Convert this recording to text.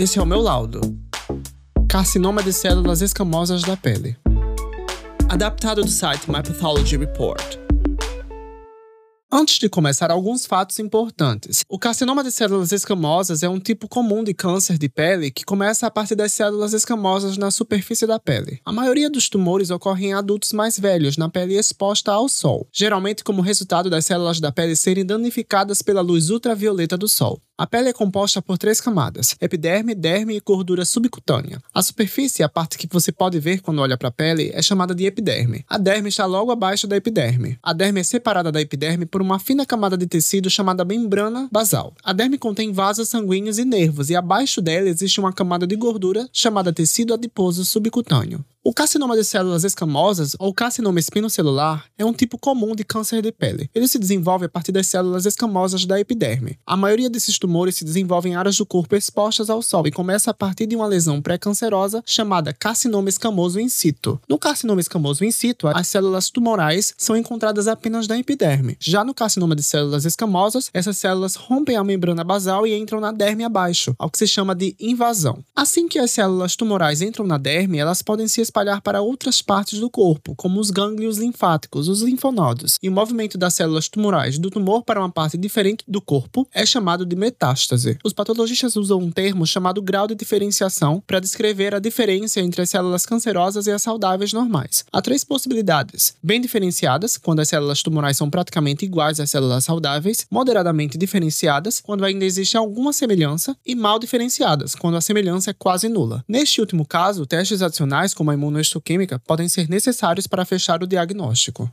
Esse é o meu laudo. Carcinoma de células escamosas da pele. Adaptado do site My Pathology Report. Antes de começar, alguns fatos importantes. O carcinoma de células escamosas é um tipo comum de câncer de pele que começa a partir das células escamosas na superfície da pele. A maioria dos tumores ocorre em adultos mais velhos, na pele exposta ao sol, geralmente como resultado das células da pele serem danificadas pela luz ultravioleta do sol. A pele é composta por três camadas: epiderme, derme e gordura subcutânea. A superfície, a parte que você pode ver quando olha para a pele, é chamada de epiderme. A derme está logo abaixo da epiderme. A derme é separada da epiderme por uma fina camada de tecido chamada membrana basal. A derme contém vasos sanguíneos e nervos, e abaixo dela existe uma camada de gordura chamada tecido adiposo subcutâneo. O carcinoma de células escamosas, ou carcinoma espinocelular, é um tipo comum de câncer de pele. Ele se desenvolve a partir das células escamosas da epiderme. A maioria desses tumores se desenvolve em áreas do corpo expostas ao sol e começa a partir de uma lesão pré-cancerosa chamada carcinoma escamoso in situ. No carcinoma escamoso in situ, as células tumorais são encontradas apenas na epiderme. Já no carcinoma de células escamosas, essas células rompem a membrana basal e entram na derme abaixo, ao que se chama de invasão. Assim que as células tumorais entram na derme, elas podem se espalhar para outras partes do corpo, como os gânglios linfáticos, os linfonodos, e o movimento das células tumorais do tumor para uma parte diferente do corpo é chamado de metástase. Os patologistas usam um termo chamado grau de diferenciação para descrever a diferença entre as células cancerosas e as saudáveis normais. Há três possibilidades: bem diferenciadas, quando as células tumorais são praticamente iguais às células saudáveis, moderadamente diferenciadas, quando ainda existe alguma semelhança, e mal diferenciadas, quando a semelhança é quase nula. Neste último caso, testes adicionais como a imunoistoquímica podem ser necessários para fechar o diagnóstico.